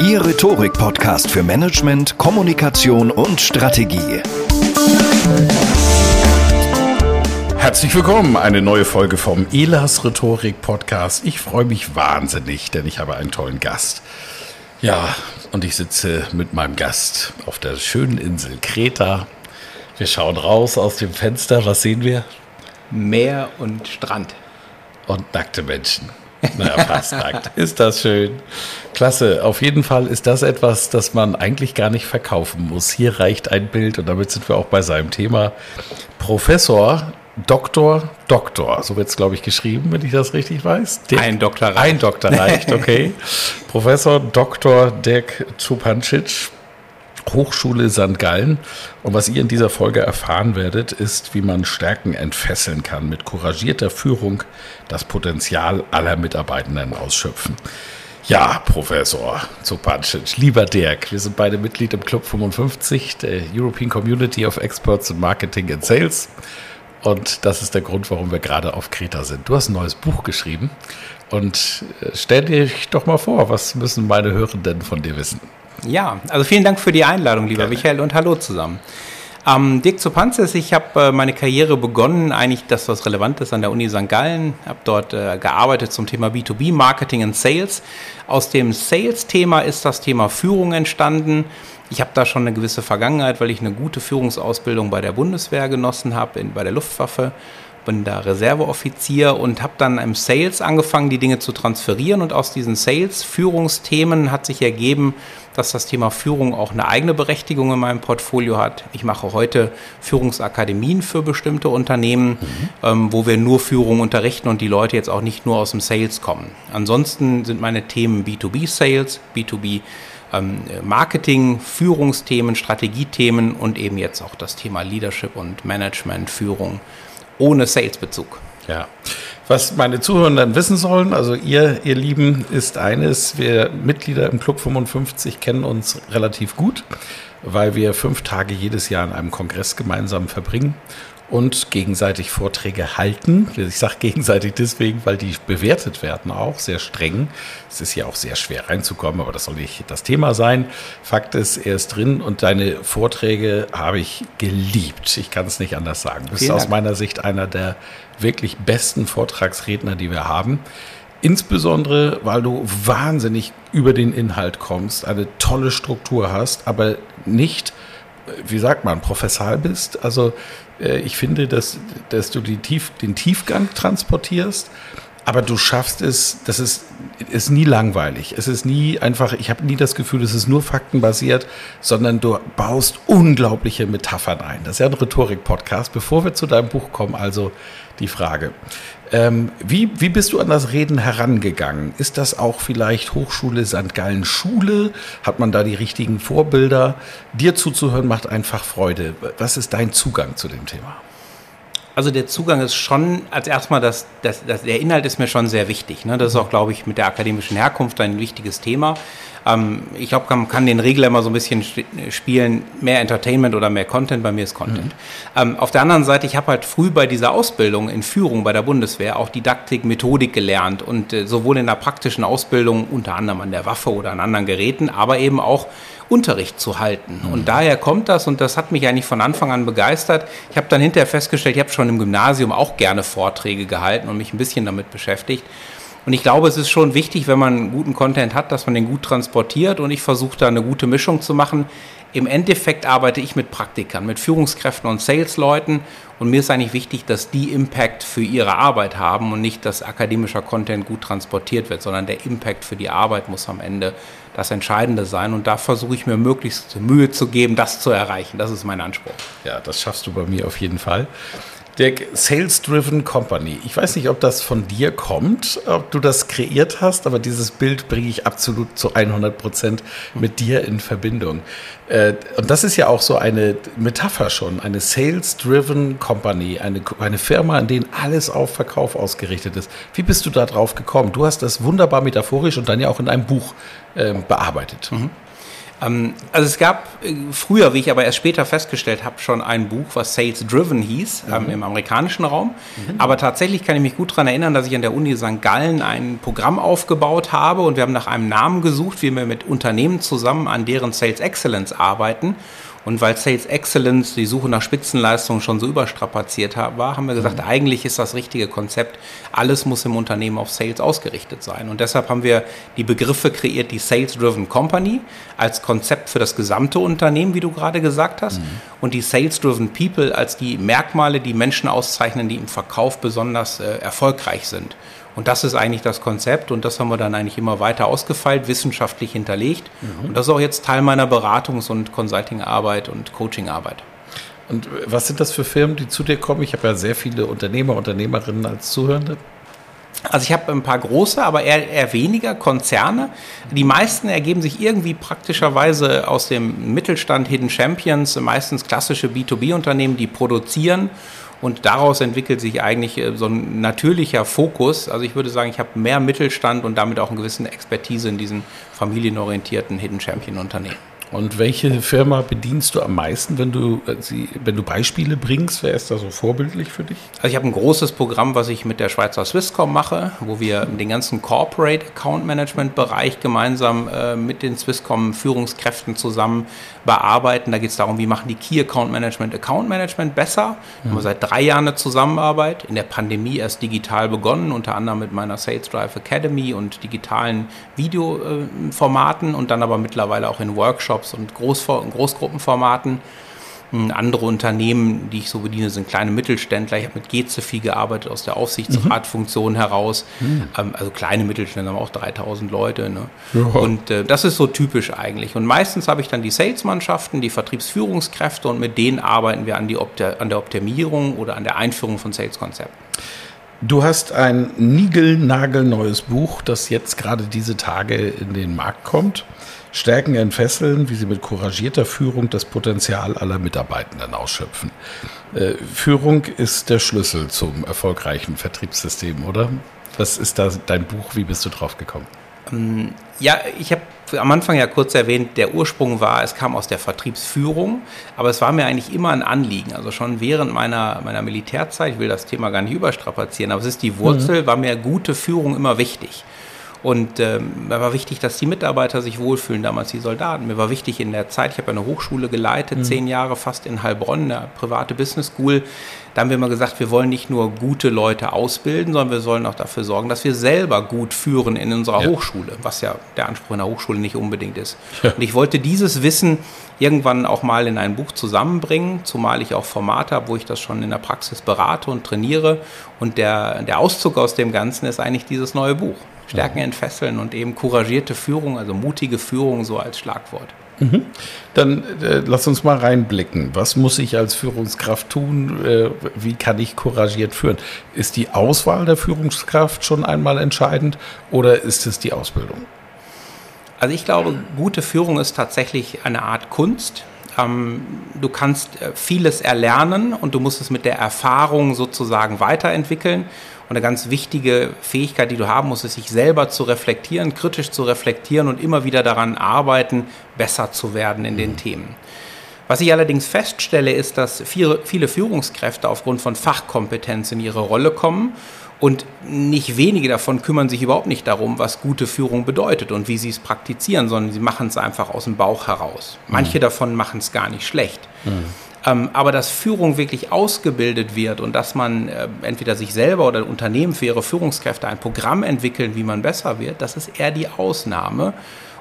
Ihr Rhetorik-Podcast für Management, Kommunikation und Strategie. Herzlich willkommen, eine neue Folge vom Elas Rhetorik Podcast. Ich freue mich wahnsinnig, denn ich habe einen tollen Gast. Ja, und ich sitze mit meinem Gast auf der schönen Insel Kreta. Wir schauen raus aus dem Fenster. Was sehen wir? Meer und Strand. Und nackte Menschen. Naja, fast nackt. Ist das schön. Klasse. Auf jeden Fall ist das etwas, das man eigentlich gar nicht verkaufen muss. Hier reicht ein Bild und damit sind wir auch bei seinem Thema. Professor, Doktor, Doktor. So wird es, glaube ich, geschrieben, wenn ich das richtig weiß. Dirk, ein Doktor reicht. Ein Doktor reicht, okay. Professor Dr. Dirk Zupancic Hochschule St. Gallen. Und was ihr in dieser Folge erfahren werdet, ist, wie man Stärken entfesseln kann, mit couragierter Führung das Potenzial aller Mitarbeitenden ausschöpfen. Ja, Professor Zupancic, lieber Dirk, wir sind beide Mitglied im Club 55, der European Community of Experts in Marketing and Sales. Und das ist der Grund, warum wir gerade auf Kreta sind. Du hast ein neues Buch geschrieben und äh, stell dich doch mal vor, was müssen meine Hörenden von dir wissen? Ja, also vielen Dank für die Einladung, lieber Gerne. Michael, und hallo zusammen. Ähm, Dirk Zupanzes, ich habe äh, meine Karriere begonnen, eigentlich das, was relevant ist, an der Uni St. Gallen, habe dort äh, gearbeitet zum Thema B2B, Marketing und Sales. Aus dem Sales-Thema ist das Thema Führung entstanden. Ich habe da schon eine gewisse Vergangenheit, weil ich eine gute Führungsausbildung bei der Bundeswehr genossen habe, bei der Luftwaffe bin da Reserveoffizier und habe dann im Sales angefangen, die Dinge zu transferieren. Und aus diesen Sales-Führungsthemen hat sich ergeben, dass das Thema Führung auch eine eigene Berechtigung in meinem Portfolio hat. Ich mache heute Führungsakademien für bestimmte Unternehmen, mhm. ähm, wo wir nur Führung unterrichten und die Leute jetzt auch nicht nur aus dem Sales kommen. Ansonsten sind meine Themen B2B-Sales, B2B ähm, Marketing, Führungsthemen, Strategiethemen und eben jetzt auch das Thema Leadership und Management, Führung ohne Salesbezug. Ja. Was meine Zuhörenden wissen sollen, also ihr, ihr Lieben, ist eines, wir Mitglieder im Club 55 kennen uns relativ gut, weil wir fünf Tage jedes Jahr in einem Kongress gemeinsam verbringen und gegenseitig Vorträge halten. Ich sage gegenseitig deswegen, weil die bewertet werden auch sehr streng. Es ist ja auch sehr schwer reinzukommen, aber das soll nicht das Thema sein. Fakt ist, er ist drin und deine Vorträge habe ich geliebt. Ich kann es nicht anders sagen. Du bist aus meiner Sicht einer der wirklich besten Vortragsredner, die wir haben. Insbesondere, weil du wahnsinnig über den Inhalt kommst, eine tolle Struktur hast, aber nicht, wie sagt man, professal bist. Also äh, ich finde, dass, dass du Tief, den Tiefgang transportierst, aber du schaffst es, das ist, ist nie langweilig. Es ist nie einfach, ich habe nie das Gefühl, es ist nur faktenbasiert, sondern du baust unglaubliche Metaphern ein. Das ist ja ein Rhetorik-Podcast. Bevor wir zu deinem Buch kommen, also die Frage. Ähm, wie, wie bist du an das Reden herangegangen? Ist das auch vielleicht Hochschule St. Gallen Schule? Hat man da die richtigen Vorbilder? Dir zuzuhören macht einfach Freude. Was ist dein Zugang zu dem Thema? Also der Zugang ist schon, als erstmal, das, das, das, der Inhalt ist mir schon sehr wichtig. Ne? Das ist auch, glaube ich, mit der akademischen Herkunft ein wichtiges Thema. Ähm, ich glaube, man kann den Regler immer so ein bisschen spielen, mehr Entertainment oder mehr Content, bei mir ist Content. Mhm. Ähm, auf der anderen Seite, ich habe halt früh bei dieser Ausbildung in Führung bei der Bundeswehr auch Didaktik, Methodik gelernt und äh, sowohl in der praktischen Ausbildung, unter anderem an der Waffe oder an anderen Geräten, aber eben auch Unterricht zu halten. Mhm. Und daher kommt das und das hat mich eigentlich von Anfang an begeistert. Ich habe dann hinterher festgestellt, ich habe schon im Gymnasium auch gerne Vorträge gehalten und mich ein bisschen damit beschäftigt. Und ich glaube, es ist schon wichtig, wenn man guten Content hat, dass man den gut transportiert. Und ich versuche da eine gute Mischung zu machen. Im Endeffekt arbeite ich mit Praktikern, mit Führungskräften und Salesleuten. Und mir ist eigentlich wichtig, dass die Impact für ihre Arbeit haben und nicht, dass akademischer Content gut transportiert wird, sondern der Impact für die Arbeit muss am Ende das Entscheidende sein. Und da versuche ich mir möglichst Mühe zu geben, das zu erreichen. Das ist mein Anspruch. Ja, das schaffst du bei mir auf jeden Fall. Der Sales Driven Company. Ich weiß nicht, ob das von dir kommt, ob du das kreiert hast, aber dieses Bild bringe ich absolut zu 100 Prozent mit dir in Verbindung. Äh, und das ist ja auch so eine Metapher schon, eine Sales Driven Company, eine, eine Firma, in der alles auf Verkauf ausgerichtet ist. Wie bist du da drauf gekommen? Du hast das wunderbar metaphorisch und dann ja auch in einem Buch äh, bearbeitet. Mhm. Ähm, also es gab äh, früher, wie ich aber erst später festgestellt habe, schon ein Buch, was Sales Driven hieß, ähm, mhm. im amerikanischen Raum. Mhm. Aber tatsächlich kann ich mich gut daran erinnern, dass ich an der Uni St. Gallen ein Programm aufgebaut habe und wir haben nach einem Namen gesucht, wie wir mit Unternehmen zusammen an deren Sales Excellence arbeiten. Und weil Sales Excellence, die Suche nach Spitzenleistungen schon so überstrapaziert war, haben wir gesagt, mhm. eigentlich ist das richtige Konzept, alles muss im Unternehmen auf Sales ausgerichtet sein. Und deshalb haben wir die Begriffe kreiert, die Sales-Driven Company als Konzept für das gesamte Unternehmen, wie du gerade gesagt hast, mhm. und die Sales-Driven People als die Merkmale, die Menschen auszeichnen, die im Verkauf besonders äh, erfolgreich sind. Und das ist eigentlich das Konzept und das haben wir dann eigentlich immer weiter ausgefeilt, wissenschaftlich hinterlegt. Mhm. Und das ist auch jetzt Teil meiner Beratungs- und Consulting-Arbeit und Coaching-Arbeit. Und was sind das für Firmen, die zu dir kommen? Ich habe ja sehr viele Unternehmer, Unternehmerinnen als Zuhörende. Also ich habe ein paar große, aber eher, eher weniger Konzerne. Die meisten ergeben sich irgendwie praktischerweise aus dem Mittelstand Hidden Champions, meistens klassische B2B-Unternehmen, die produzieren und daraus entwickelt sich eigentlich äh, so ein natürlicher Fokus. Also ich würde sagen, ich habe mehr Mittelstand und damit auch eine gewisse Expertise in diesen familienorientierten Hidden Champion Unternehmen. Und welche Firma bedienst du am meisten, wenn du, äh, sie, wenn du Beispiele bringst? Wer ist da so vorbildlich für dich? Also ich habe ein großes Programm, was ich mit der Schweizer Swisscom mache, wo wir den ganzen Corporate Account Management Bereich gemeinsam äh, mit den Swisscom Führungskräften zusammen bearbeiten. Da geht es darum, wie machen die Key Account Management Account Management besser. Mhm. Haben wir seit drei Jahren eine Zusammenarbeit. In der Pandemie erst digital begonnen, unter anderem mit meiner Sales Drive Academy und digitalen Videoformaten und dann aber mittlerweile auch in Workshops Workshops und Großvor Großgruppenformaten. Hm, andere Unternehmen, die ich so bediene, sind kleine Mittelständler. Ich habe mit Geze viel gearbeitet aus der Aufsichtsratfunktion mhm. heraus. Mhm. also kleine Mittelständler haben auch 3000 Leute. Ne? Und äh, das ist so typisch eigentlich. Und meistens habe ich dann die Salesmannschaften, die Vertriebsführungskräfte und mit denen arbeiten wir an, die an der Optimierung oder an der Einführung von Saleskonzepten. Du hast ein niegelnagelneues Buch, das jetzt gerade diese Tage in den Markt kommt. Stärken entfesseln, wie sie mit couragierter Führung das Potenzial aller Mitarbeitenden ausschöpfen. Äh, Führung ist der Schlüssel zum erfolgreichen Vertriebssystem, oder? Was ist da dein Buch? Wie bist du drauf gekommen? Ähm, ja, ich habe am Anfang ja kurz erwähnt, der Ursprung war, es kam aus der Vertriebsführung, aber es war mir eigentlich immer ein Anliegen. Also schon während meiner, meiner Militärzeit, ich will das Thema gar nicht überstrapazieren, aber es ist die Wurzel, mhm. war mir gute Führung immer wichtig. Und ähm, mir war wichtig, dass die Mitarbeiter sich wohlfühlen, damals die Soldaten. Mir war wichtig in der Zeit, ich habe eine Hochschule geleitet, mhm. zehn Jahre fast in Heilbronn, eine private Business School. Da haben wir immer gesagt, wir wollen nicht nur gute Leute ausbilden, sondern wir sollen auch dafür sorgen, dass wir selber gut führen in unserer ja. Hochschule, was ja der Anspruch in der Hochschule nicht unbedingt ist. Ja. Und ich wollte dieses Wissen irgendwann auch mal in ein Buch zusammenbringen, zumal ich auch Formate habe, wo ich das schon in der Praxis berate und trainiere. Und der, der Auszug aus dem Ganzen ist eigentlich dieses neue Buch. Stärken entfesseln und eben couragierte Führung, also mutige Führung so als Schlagwort. Mhm. Dann äh, lass uns mal reinblicken. Was muss ich als Führungskraft tun? Äh, wie kann ich couragiert führen? Ist die Auswahl der Führungskraft schon einmal entscheidend oder ist es die Ausbildung? Also ich glaube, gute Führung ist tatsächlich eine Art Kunst. Ähm, du kannst äh, vieles erlernen und du musst es mit der Erfahrung sozusagen weiterentwickeln. Und eine ganz wichtige Fähigkeit, die du haben musst, ist, sich selber zu reflektieren, kritisch zu reflektieren und immer wieder daran arbeiten, besser zu werden in den Themen. Was ich allerdings feststelle, ist, dass viele Führungskräfte aufgrund von Fachkompetenz in ihre Rolle kommen und nicht wenige davon kümmern sich überhaupt nicht darum, was gute Führung bedeutet und wie sie es praktizieren, sondern sie machen es einfach aus dem Bauch heraus. Manche mhm. davon machen es gar nicht schlecht. Mhm. Ähm, aber dass Führung wirklich ausgebildet wird und dass man äh, entweder sich selber oder Unternehmen für ihre Führungskräfte ein Programm entwickeln, wie man besser wird, das ist eher die Ausnahme.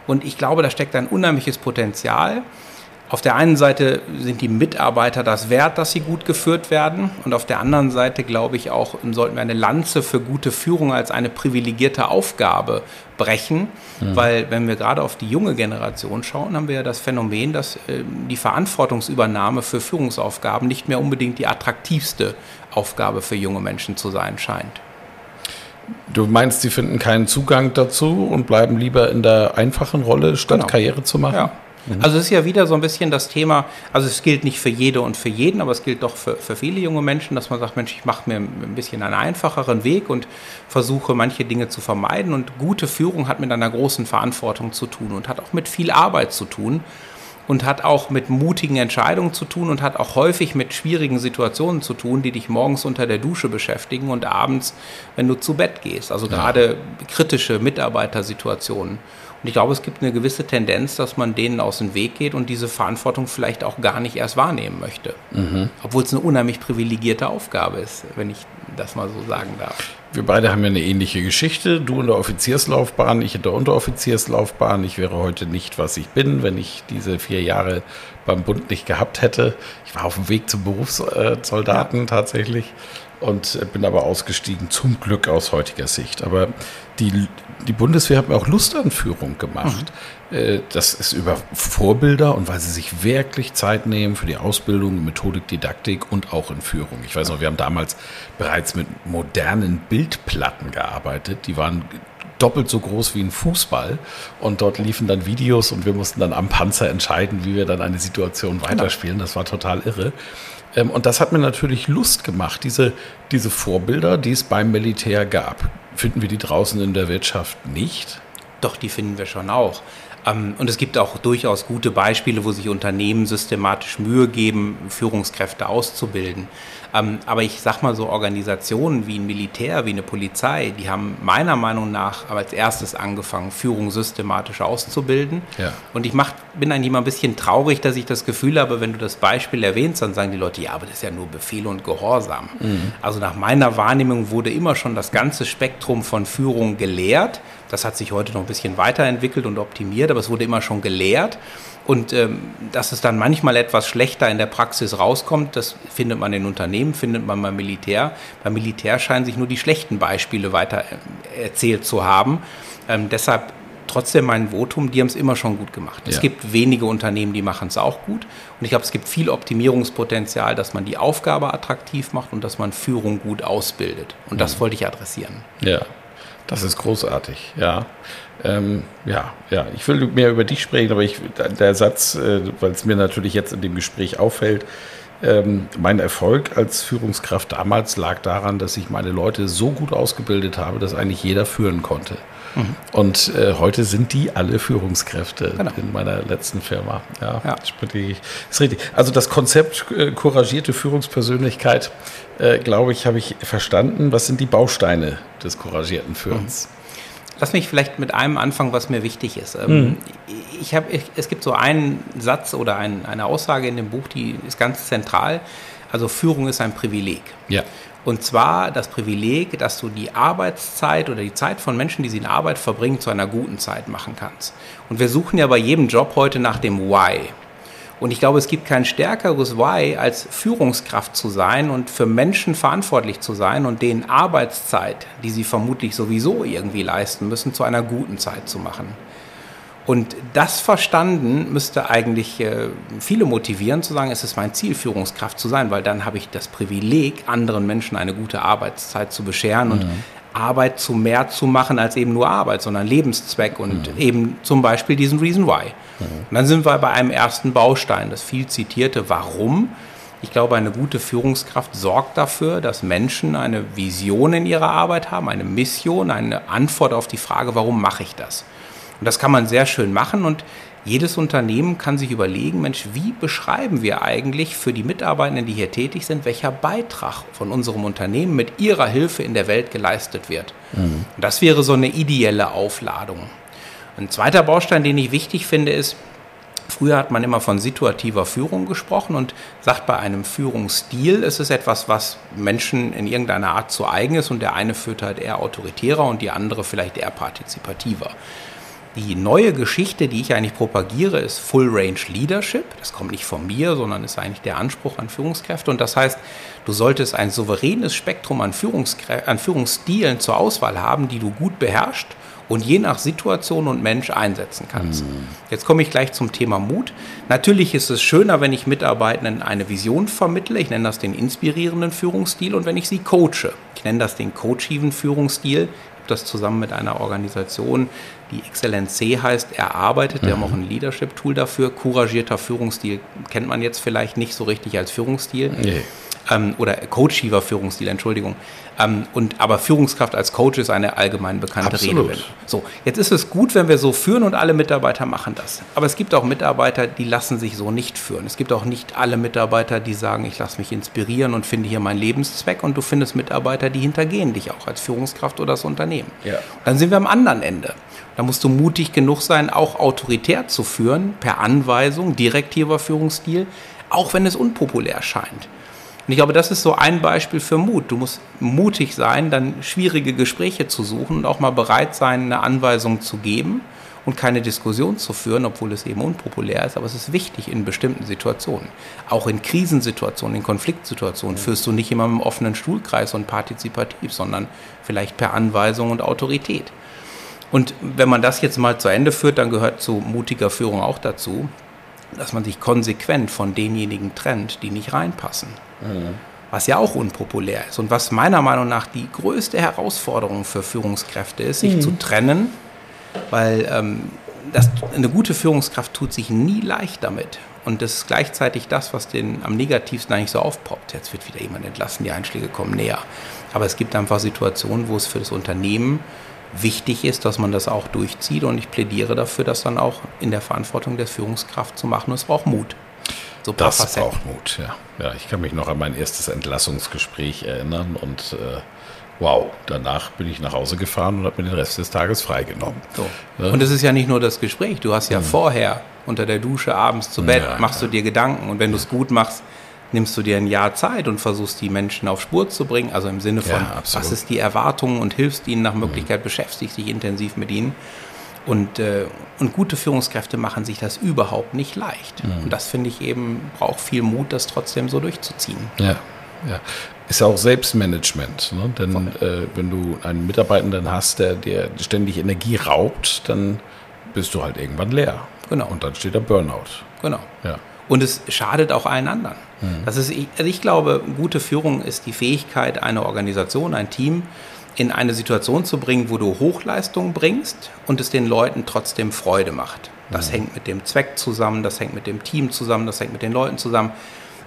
Und ich glaube, da steckt ein unheimliches Potenzial. Auf der einen Seite sind die Mitarbeiter das wert, dass sie gut geführt werden. Und auf der anderen Seite, glaube ich, auch sollten wir eine Lanze für gute Führung als eine privilegierte Aufgabe brechen. Mhm. Weil wenn wir gerade auf die junge Generation schauen, haben wir ja das Phänomen, dass äh, die Verantwortungsübernahme für Führungsaufgaben nicht mehr unbedingt die attraktivste Aufgabe für junge Menschen zu sein scheint. Du meinst, sie finden keinen Zugang dazu und bleiben lieber in der einfachen Rolle, statt genau. Karriere zu machen? Ja. Mhm. Also es ist ja wieder so ein bisschen das Thema, also es gilt nicht für jede und für jeden, aber es gilt doch für, für viele junge Menschen, dass man sagt, Mensch, ich mache mir ein bisschen einen einfacheren Weg und versuche manche Dinge zu vermeiden. Und gute Führung hat mit einer großen Verantwortung zu tun und hat auch mit viel Arbeit zu tun und hat auch mit mutigen Entscheidungen zu tun und hat auch häufig mit schwierigen Situationen zu tun, die dich morgens unter der Dusche beschäftigen und abends, wenn du zu Bett gehst. Also gerade kritische Mitarbeitersituationen. Und ich glaube, es gibt eine gewisse Tendenz, dass man denen aus dem Weg geht und diese Verantwortung vielleicht auch gar nicht erst wahrnehmen möchte. Mhm. Obwohl es eine unheimlich privilegierte Aufgabe ist, wenn ich das mal so sagen darf. Wir beide haben ja eine ähnliche Geschichte. Du in der Offizierslaufbahn, ich in der Unteroffizierslaufbahn. Ich wäre heute nicht, was ich bin, wenn ich diese vier Jahre beim Bund nicht gehabt hätte. Ich war auf dem Weg zum Berufssoldaten ja. tatsächlich und bin aber ausgestiegen, zum Glück aus heutiger Sicht. Aber die, die Bundeswehr hat mir auch Lust an Führung gemacht. Mhm. Das ist über Vorbilder und weil sie sich wirklich Zeit nehmen für die Ausbildung, Methodik, Didaktik und auch in Führung. Ich weiß noch, wir haben damals bereits mit modernen Bildplatten gearbeitet. Die waren doppelt so groß wie ein Fußball. Und dort liefen dann Videos und wir mussten dann am Panzer entscheiden, wie wir dann eine Situation genau. weiterspielen. Das war total irre. Ähm, und das hat mir natürlich Lust gemacht, diese, diese Vorbilder, die es beim Militär gab. Finden wir die draußen in der Wirtschaft nicht? Doch, die finden wir schon auch. Ähm, und es gibt auch durchaus gute Beispiele, wo sich Unternehmen systematisch Mühe geben, Führungskräfte auszubilden. Ähm, aber ich sag mal so, Organisationen wie ein Militär, wie eine Polizei, die haben meiner Meinung nach als erstes angefangen, Führung systematisch auszubilden. Ja. Und ich mach, bin eigentlich immer ein bisschen traurig, dass ich das Gefühl habe, wenn du das Beispiel erwähnst, dann sagen die Leute, ja, aber das ist ja nur Befehl und Gehorsam. Mhm. Also nach meiner Wahrnehmung wurde immer schon das ganze Spektrum von Führung gelehrt. Das hat sich heute noch ein bisschen weiterentwickelt und optimiert, aber es wurde immer schon gelehrt. Und ähm, dass es dann manchmal etwas schlechter in der Praxis rauskommt, das findet man in Unternehmen, findet man beim Militär. Beim Militär scheinen sich nur die schlechten Beispiele weiter äh, erzählt zu haben. Ähm, deshalb trotzdem mein Votum, die haben es immer schon gut gemacht. Ja. Es gibt wenige Unternehmen, die machen es auch gut. Und ich glaube, es gibt viel Optimierungspotenzial, dass man die Aufgabe attraktiv macht und dass man Führung gut ausbildet. Und das mhm. wollte ich adressieren. Ja, das ist großartig, ja. Ähm, ja, ja, ich will mehr über dich sprechen, aber ich, der Satz, äh, weil es mir natürlich jetzt in dem Gespräch auffällt, ähm, mein Erfolg als Führungskraft damals lag daran, dass ich meine Leute so gut ausgebildet habe, dass eigentlich jeder führen konnte. Mhm. Und äh, heute sind die alle Führungskräfte genau. in meiner letzten Firma. Ja, ja. ist richtig. Also das Konzept äh, couragierte Führungspersönlichkeit, äh, glaube ich, habe ich verstanden. Was sind die Bausteine des couragierten Führens? Mhm. Lass mich vielleicht mit einem anfangen, was mir wichtig ist. Ähm, mhm. Ich hab, ich, es gibt so einen Satz oder ein, eine Aussage in dem Buch, die ist ganz zentral. Also Führung ist ein Privileg. Ja. Und zwar das Privileg, dass du die Arbeitszeit oder die Zeit von Menschen, die sie in Arbeit verbringen, zu einer guten Zeit machen kannst. Und wir suchen ja bei jedem Job heute nach dem Why. Und ich glaube, es gibt kein stärkeres Why, als Führungskraft zu sein und für Menschen verantwortlich zu sein und denen Arbeitszeit, die sie vermutlich sowieso irgendwie leisten müssen, zu einer guten Zeit zu machen. Und das verstanden müsste eigentlich äh, viele motivieren, zu sagen, es ist mein Ziel, Führungskraft zu sein, weil dann habe ich das Privileg, anderen Menschen eine gute Arbeitszeit zu bescheren. Mhm. Und Arbeit zu mehr zu machen als eben nur Arbeit, sondern Lebenszweck und mhm. eben zum Beispiel diesen Reason Why. Mhm. Und dann sind wir bei einem ersten Baustein, das viel zitierte Warum. Ich glaube, eine gute Führungskraft sorgt dafür, dass Menschen eine Vision in ihrer Arbeit haben, eine Mission, eine Antwort auf die Frage, warum mache ich das? Und das kann man sehr schön machen und jedes Unternehmen kann sich überlegen, Mensch, wie beschreiben wir eigentlich für die Mitarbeitenden, die hier tätig sind, welcher Beitrag von unserem Unternehmen mit ihrer Hilfe in der Welt geleistet wird. Mhm. das wäre so eine ideelle Aufladung. Ein zweiter Baustein, den ich wichtig finde, ist, Früher hat man immer von situativer Führung gesprochen und sagt, bei einem Führungsstil ist es etwas, was Menschen in irgendeiner Art zu eigen ist und der eine führt halt eher autoritärer und die andere vielleicht eher partizipativer. Die neue Geschichte, die ich eigentlich propagiere, ist Full Range Leadership. Das kommt nicht von mir, sondern ist eigentlich der Anspruch an Führungskräfte. Und das heißt, du solltest ein souveränes Spektrum an, an Führungsstilen zur Auswahl haben, die du gut beherrschst und je nach Situation und Mensch einsetzen kannst. Mhm. Jetzt komme ich gleich zum Thema Mut. Natürlich ist es schöner, wenn ich Mitarbeitenden eine Vision vermittle. Ich nenne das den inspirierenden Führungsstil und wenn ich sie coache. Ich nenne das den coachiven Führungsstil das zusammen mit einer Organisation, die Exzellenz C heißt, erarbeitet. Wir haben auch ein Leadership-Tool dafür. Couragierter Führungsstil kennt man jetzt vielleicht nicht so richtig als Führungsstil. Nee ähm, oder coachiver Führungsstil, Entschuldigung. Ähm, und, aber Führungskraft als Coach ist eine allgemein bekannte Absolut. Rede. So, jetzt ist es gut, wenn wir so führen und alle Mitarbeiter machen das. Aber es gibt auch Mitarbeiter, die lassen sich so nicht führen. Es gibt auch nicht alle Mitarbeiter, die sagen, ich lasse mich inspirieren und finde hier meinen Lebenszweck. Und du findest Mitarbeiter, die hintergehen dich auch als Führungskraft oder das Unternehmen. Ja. Dann sind wir am anderen Ende. Da musst du mutig genug sein, auch autoritär zu führen, per Anweisung, direktiver Führungsstil, auch wenn es unpopulär scheint. Und ich glaube, das ist so ein Beispiel für Mut. Du musst mutig sein, dann schwierige Gespräche zu suchen und auch mal bereit sein, eine Anweisung zu geben und keine Diskussion zu führen, obwohl es eben unpopulär ist. Aber es ist wichtig in bestimmten Situationen. Auch in Krisensituationen, in Konfliktsituationen führst du nicht immer im offenen Stuhlkreis und partizipativ, sondern vielleicht per Anweisung und Autorität. Und wenn man das jetzt mal zu Ende führt, dann gehört zu mutiger Führung auch dazu, dass man sich konsequent von denjenigen trennt, die nicht reinpassen. Mhm. Was ja auch unpopulär ist und was meiner Meinung nach die größte Herausforderung für Führungskräfte ist, sich mhm. zu trennen, weil ähm, das, eine gute Führungskraft tut sich nie leicht damit. Und das ist gleichzeitig das, was den am negativsten eigentlich so aufpoppt. Jetzt wird wieder jemand entlassen, die Einschläge kommen näher. Aber es gibt einfach Situationen, wo es für das Unternehmen wichtig ist, dass man das auch durchzieht. Und ich plädiere dafür, das dann auch in der Verantwortung der Führungskraft zu machen. Und es braucht Mut. So das Facetten. braucht Mut, ja. Ja, ich kann mich noch an mein erstes Entlassungsgespräch erinnern und äh, wow, danach bin ich nach Hause gefahren und habe mir den Rest des Tages freigenommen. So. Ja. Und es ist ja nicht nur das Gespräch, du hast ja mhm. vorher unter der Dusche abends zu Bett, ja, machst du dir Gedanken und wenn du es gut machst, nimmst du dir ein Jahr Zeit und versuchst die Menschen auf Spur zu bringen, also im Sinne von, was ist die Erwartung und hilfst ihnen nach Möglichkeit, mhm. beschäftigst dich intensiv mit ihnen. Und, äh, und gute Führungskräfte machen sich das überhaupt nicht leicht. Mhm. Und das finde ich eben, braucht viel Mut, das trotzdem so durchzuziehen. Ja, ja. Ist ja auch Selbstmanagement. Ne? Denn äh, wenn du einen Mitarbeitenden hast, der dir ständig Energie raubt, dann bist du halt irgendwann leer. Genau. Und dann steht der Burnout. Genau. Ja. Und es schadet auch allen anderen. Mhm. Das ist, also ich glaube, gute Führung ist die Fähigkeit, eine Organisation, ein Team in eine Situation zu bringen, wo du Hochleistung bringst und es den Leuten trotzdem Freude macht. Das mhm. hängt mit dem Zweck zusammen, das hängt mit dem Team zusammen, das hängt mit den Leuten zusammen.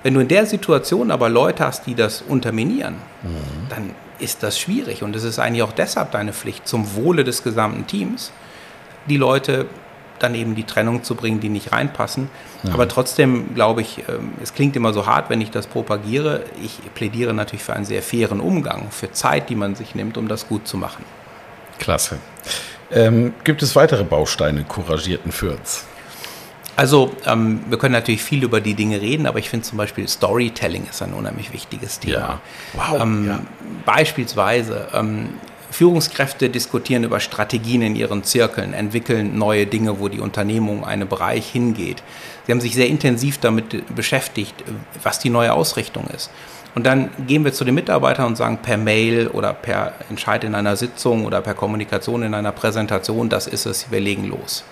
Wenn du in der Situation aber Leute hast, die das unterminieren, mhm. dann ist das schwierig. Und es ist eigentlich auch deshalb deine Pflicht, zum Wohle des gesamten Teams, die Leute dann eben die Trennung zu bringen, die nicht reinpassen. Ja. Aber trotzdem glaube ich, ähm, es klingt immer so hart, wenn ich das propagiere. Ich plädiere natürlich für einen sehr fairen Umgang, für Zeit, die man sich nimmt, um das gut zu machen. Klasse. Ähm, gibt es weitere Bausteine couragierten Führens? Also, ähm, wir können natürlich viel über die Dinge reden, aber ich finde zum Beispiel Storytelling ist ein unheimlich wichtiges Thema. Ja. Wow, ähm, ja. Beispielsweise, ähm, Führungskräfte diskutieren über Strategien in ihren Zirkeln, entwickeln neue Dinge, wo die Unternehmung einen Bereich hingeht. Sie haben sich sehr intensiv damit beschäftigt, was die neue Ausrichtung ist. Und dann gehen wir zu den Mitarbeitern und sagen per Mail oder per Entscheid in einer Sitzung oder per Kommunikation in einer Präsentation, das ist es, wir legen los.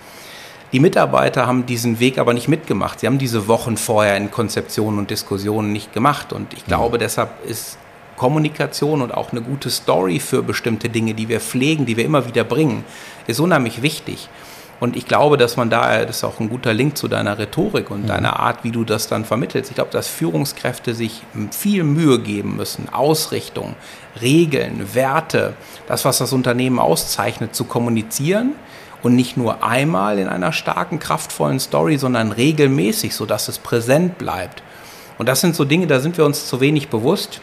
Die Mitarbeiter haben diesen Weg aber nicht mitgemacht. Sie haben diese Wochen vorher in Konzeptionen und Diskussionen nicht gemacht. Und ich glaube, mhm. deshalb ist Kommunikation und auch eine gute Story für bestimmte Dinge, die wir pflegen, die wir immer wieder bringen, ist unheimlich wichtig. Und ich glaube, dass man da, das ist auch ein guter Link zu deiner Rhetorik und mhm. deiner Art, wie du das dann vermittelst. Ich glaube, dass Führungskräfte sich viel Mühe geben müssen, Ausrichtung, Regeln, Werte, das, was das Unternehmen auszeichnet, zu kommunizieren und nicht nur einmal in einer starken, kraftvollen Story, sondern regelmäßig, sodass es präsent bleibt. Und das sind so Dinge, da sind wir uns zu wenig bewusst.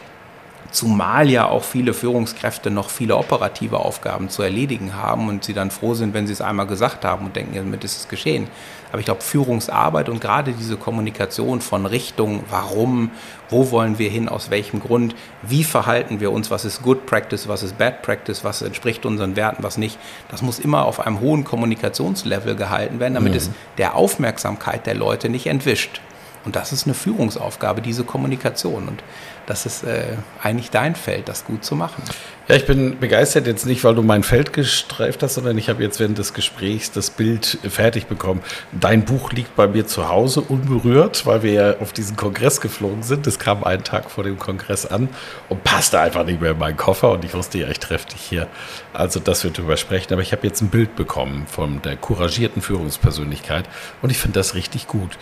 Zumal ja auch viele Führungskräfte noch viele operative Aufgaben zu erledigen haben und sie dann froh sind, wenn sie es einmal gesagt haben und denken, damit ist es geschehen. Aber ich glaube, Führungsarbeit und gerade diese Kommunikation von Richtung, warum, wo wollen wir hin, aus welchem Grund, wie verhalten wir uns, was ist Good Practice, was ist Bad Practice, was entspricht unseren Werten, was nicht, das muss immer auf einem hohen Kommunikationslevel gehalten werden, damit mhm. es der Aufmerksamkeit der Leute nicht entwischt. Und das ist eine Führungsaufgabe, diese Kommunikation. Und das ist äh, eigentlich dein Feld, das gut zu machen. Ja, ich bin begeistert jetzt nicht, weil du mein Feld gestreift hast, sondern ich habe jetzt während des Gesprächs das Bild fertig bekommen. Dein Buch liegt bei mir zu Hause unberührt, weil wir ja auf diesen Kongress geflogen sind. Das kam einen Tag vor dem Kongress an und passte einfach nicht mehr in meinen Koffer und ich wusste ja, ich treffe dich hier. Also, dass wir darüber sprechen. Aber ich habe jetzt ein Bild bekommen von der couragierten Führungspersönlichkeit und ich finde das richtig gut.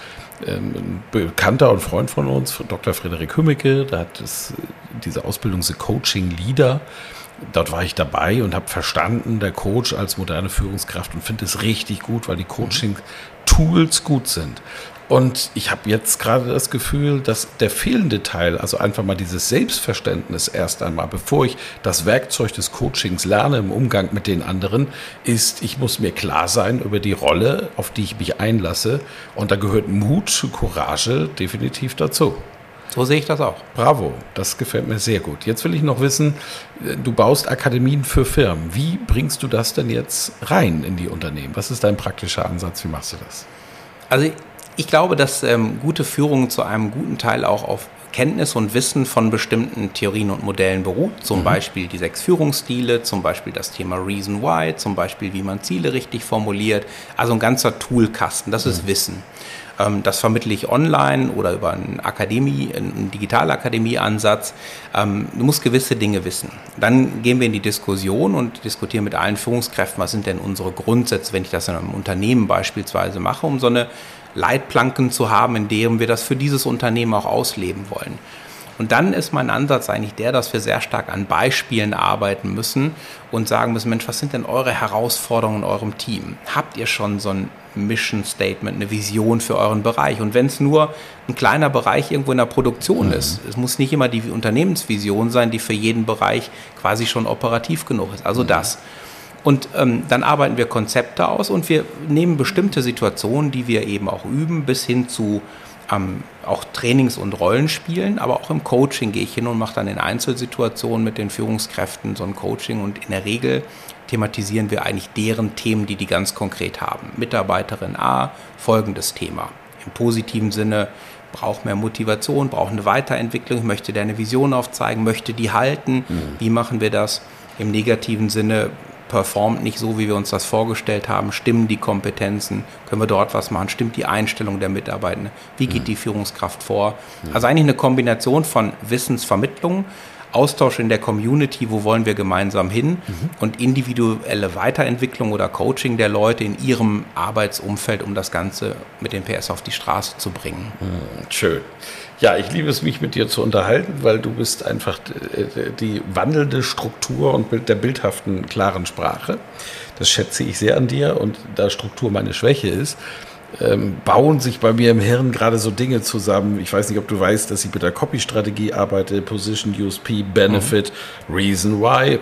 Ähm, ein Bekannter und Freund von uns, Dr. Frederik Hümmecke, der hat das, diese Ausbildung The Coaching Leader. Dort war ich dabei und habe verstanden, der Coach als moderne Führungskraft und finde es richtig gut, weil die Coaching-Tools gut sind. Und ich habe jetzt gerade das Gefühl, dass der fehlende Teil, also einfach mal dieses Selbstverständnis erst einmal, bevor ich das Werkzeug des Coachings lerne im Umgang mit den anderen, ist, ich muss mir klar sein über die Rolle, auf die ich mich einlasse. Und da gehört Mut, Courage definitiv dazu. So sehe ich das auch. Bravo, das gefällt mir sehr gut. Jetzt will ich noch wissen, du baust Akademien für Firmen. Wie bringst du das denn jetzt rein in die Unternehmen? Was ist dein praktischer Ansatz? Wie machst du das? Also ich glaube, dass ähm, gute Führung zu einem guten Teil auch auf Kenntnis und Wissen von bestimmten Theorien und Modellen beruht. Zum mhm. Beispiel die sechs Führungsstile, zum Beispiel das Thema Reason Why, zum Beispiel wie man Ziele richtig formuliert. Also ein ganzer Toolkasten, das mhm. ist Wissen. Ähm, das vermittle ich online oder über einen Akademie, einen Digitalakademie-Ansatz. Ähm, du musst gewisse Dinge wissen. Dann gehen wir in die Diskussion und diskutieren mit allen Führungskräften, was sind denn unsere Grundsätze, wenn ich das in einem Unternehmen beispielsweise mache, um so eine Leitplanken zu haben, in denen wir das für dieses Unternehmen auch ausleben wollen. Und dann ist mein Ansatz eigentlich der, dass wir sehr stark an Beispielen arbeiten müssen und sagen müssen, Mensch, was sind denn eure Herausforderungen in eurem Team? Habt ihr schon so ein Mission Statement, eine Vision für euren Bereich? Und wenn es nur ein kleiner Bereich irgendwo in der Produktion mhm. ist, es muss nicht immer die Unternehmensvision sein, die für jeden Bereich quasi schon operativ genug ist. Also mhm. das. Und ähm, dann arbeiten wir Konzepte aus und wir nehmen bestimmte Situationen, die wir eben auch üben, bis hin zu ähm, auch Trainings- und Rollenspielen, aber auch im Coaching gehe ich hin und mache dann in Einzelsituationen mit den Führungskräften so ein Coaching und in der Regel thematisieren wir eigentlich deren Themen, die die ganz konkret haben. Mitarbeiterin A, folgendes Thema. Im positiven Sinne, braucht mehr Motivation, braucht eine Weiterentwicklung, möchte der eine Vision aufzeigen, möchte die halten, mhm. wie machen wir das? Im negativen Sinne, performt nicht so, wie wir uns das vorgestellt haben, stimmen die Kompetenzen, können wir dort was machen, stimmt die Einstellung der Mitarbeiter, wie geht mhm. die Führungskraft vor. Also eigentlich eine Kombination von Wissensvermittlung, Austausch in der Community, wo wollen wir gemeinsam hin mhm. und individuelle Weiterentwicklung oder Coaching der Leute in ihrem Arbeitsumfeld, um das Ganze mit den PS auf die Straße zu bringen. Mhm, schön. Ja, ich liebe es, mich mit dir zu unterhalten, weil du bist einfach äh, die wandelnde Struktur und der bildhaften, klaren Sprache. Das schätze ich sehr an dir und da Struktur meine Schwäche ist, ähm, bauen sich bei mir im Hirn gerade so Dinge zusammen. Ich weiß nicht, ob du weißt, dass ich mit der Copy-Strategie arbeite, Position, USP, Benefit, mhm. Reason Why,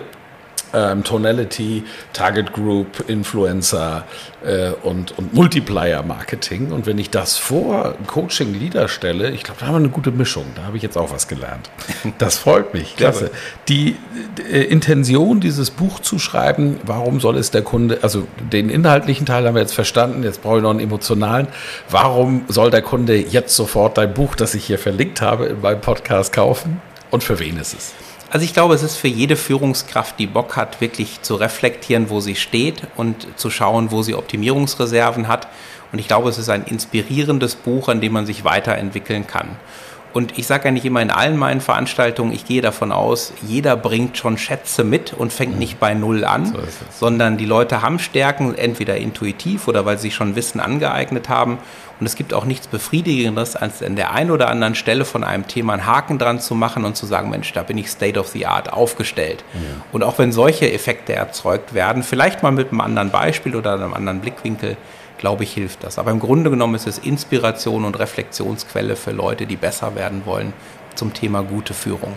ähm, Tonality, Target Group, Influencer äh, und, und Multiplier-Marketing. Und wenn ich das vor Coaching Leader stelle, ich glaube, da haben wir eine gute Mischung. Da habe ich jetzt auch was gelernt. Das freut mich. Klasse. Die, die äh, Intention, dieses Buch zu schreiben, warum soll es der Kunde, also den inhaltlichen Teil haben wir jetzt verstanden, jetzt brauche ich noch einen emotionalen. Warum soll der Kunde jetzt sofort dein Buch, das ich hier verlinkt habe, in meinem Podcast kaufen? Und für wen ist es? Also ich glaube, es ist für jede Führungskraft, die Bock hat, wirklich zu reflektieren, wo sie steht und zu schauen, wo sie Optimierungsreserven hat. Und ich glaube, es ist ein inspirierendes Buch, an dem man sich weiterentwickeln kann. Und ich sage ja nicht immer in allen meinen Veranstaltungen, ich gehe davon aus, jeder bringt schon Schätze mit und fängt nicht bei Null an, so sondern die Leute haben Stärken, entweder intuitiv oder weil sie schon Wissen angeeignet haben. Und es gibt auch nichts Befriedigendes, als an der einen oder anderen Stelle von einem Thema einen Haken dran zu machen und zu sagen, Mensch, da bin ich State of the Art aufgestellt. Ja. Und auch wenn solche Effekte erzeugt werden, vielleicht mal mit einem anderen Beispiel oder einem anderen Blickwinkel, glaube ich, hilft das. Aber im Grunde genommen ist es Inspiration und Reflexionsquelle für Leute, die besser werden wollen zum Thema gute Führung.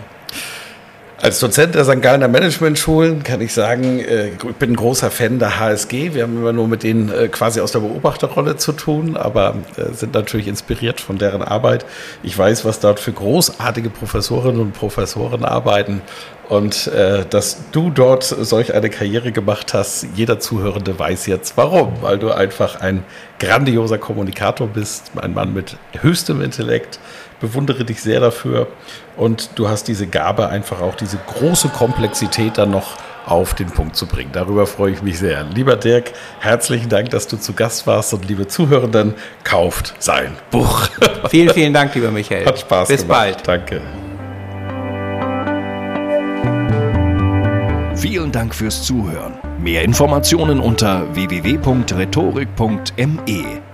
Als Dozent der St. Gallener Management-Schulen kann ich sagen, äh, ich bin ein großer Fan der HSG. Wir haben immer nur mit denen äh, quasi aus der Beobachterrolle zu tun, aber äh, sind natürlich inspiriert von deren Arbeit. Ich weiß, was dort für großartige Professorinnen und Professoren arbeiten und dass du dort solch eine Karriere gemacht hast, jeder Zuhörende weiß jetzt warum. Weil du einfach ein grandioser Kommunikator bist, ein Mann mit höchstem Intellekt. Bewundere dich sehr dafür. Und du hast diese Gabe, einfach auch diese große Komplexität dann noch auf den Punkt zu bringen. Darüber freue ich mich sehr. Lieber Dirk, herzlichen Dank, dass du zu Gast warst und liebe Zuhörenden, kauft sein Buch. Vielen, vielen Dank, lieber Michael. Hat Spaß Bis gemacht. bald. Danke. Vielen Dank fürs Zuhören. Mehr Informationen unter www.rhetorik.me.